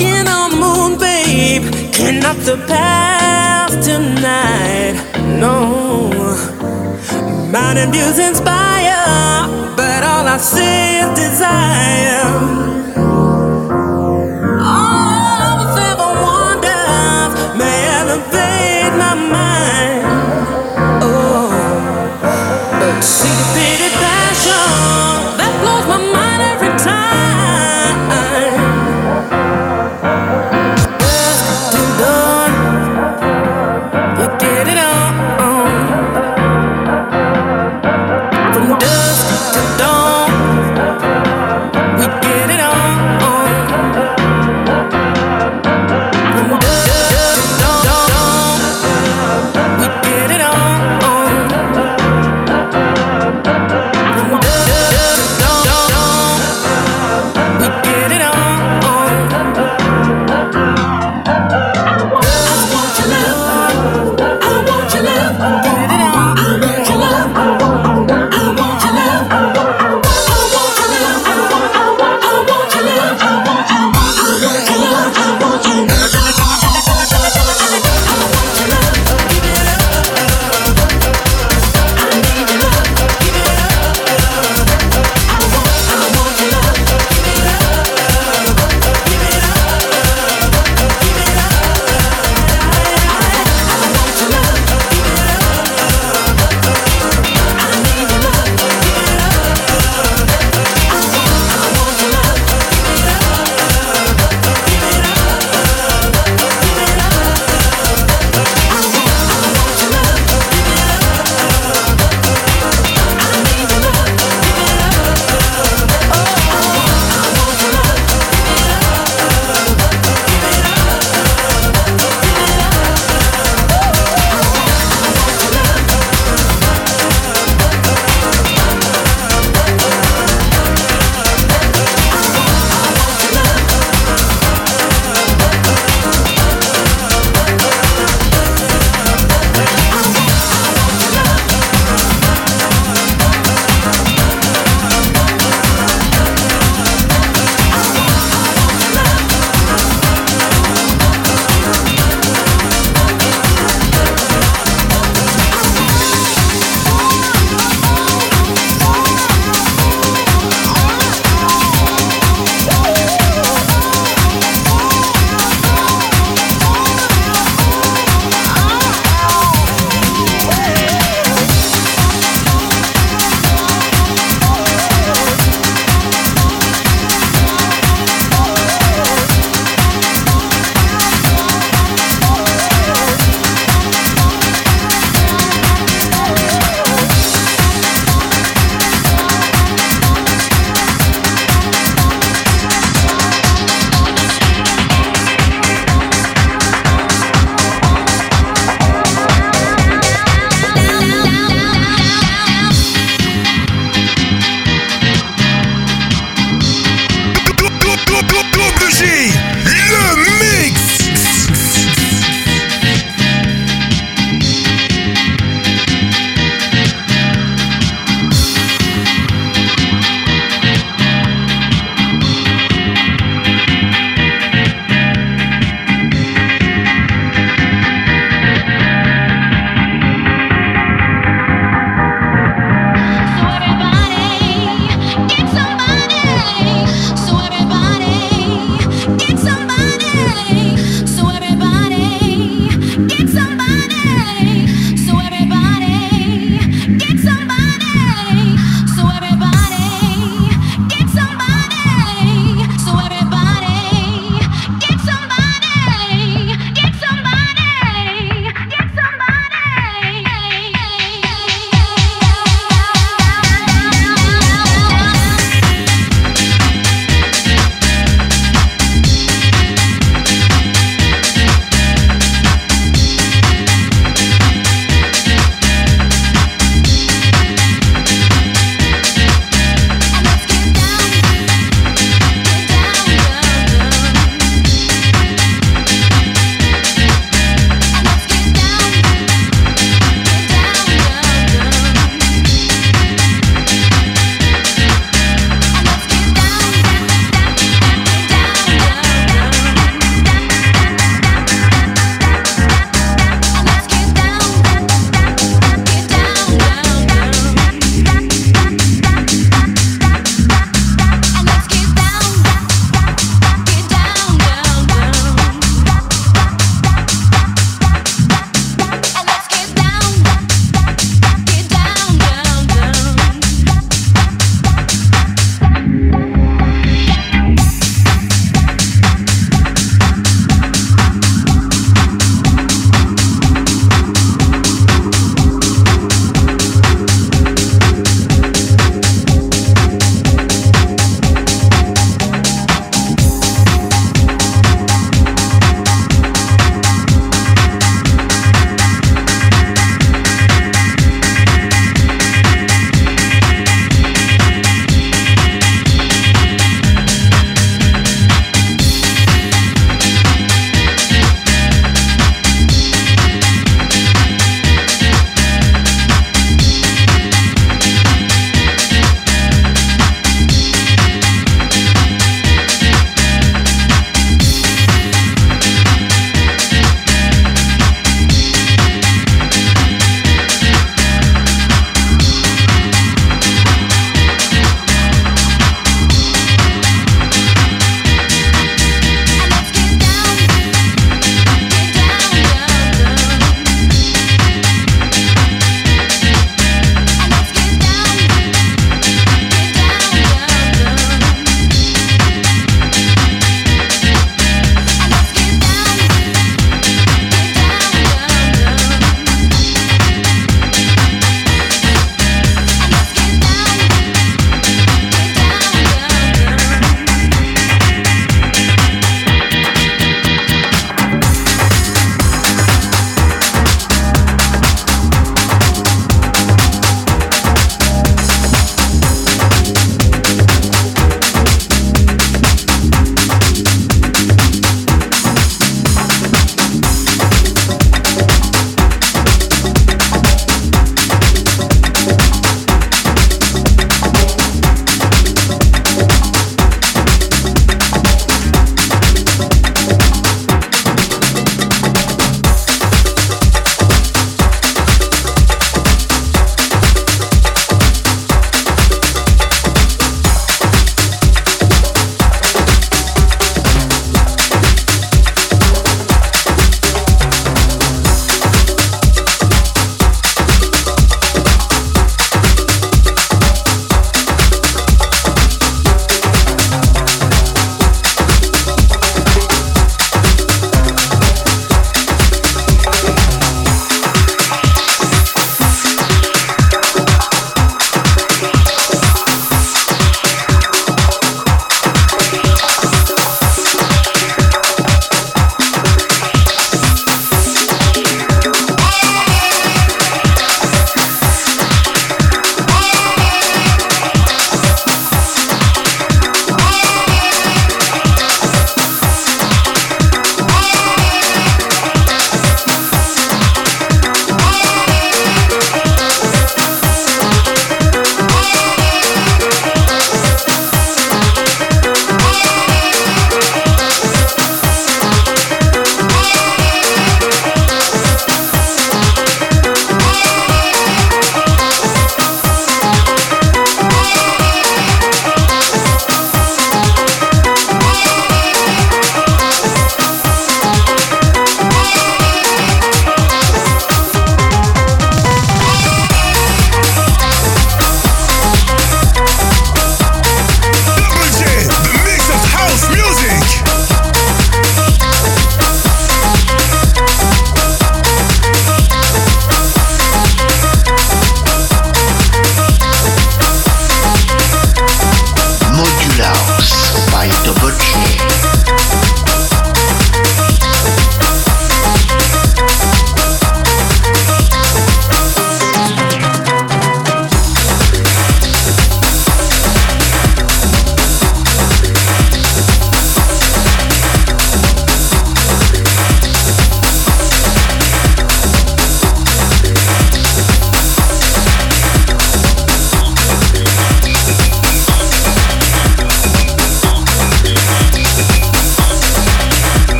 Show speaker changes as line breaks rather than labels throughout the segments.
walking
on the moon, babe. Clean up the path tonight. No, mountain views inspire, but all I see is desire.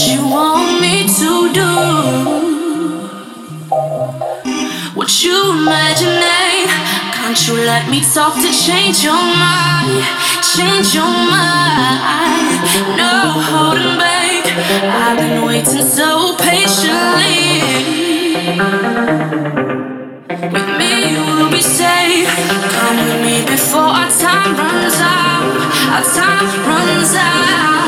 What you want me to do. What you imagine, can't you let me talk to change your mind? Change your mind. No holding back. I've been waiting so patiently. With me, you'll be safe. Come with me before our time runs out. Our time runs out.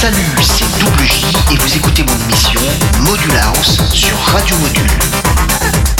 Salut, c'est WJ et vous écoutez mon émission Module House sur Radio Module.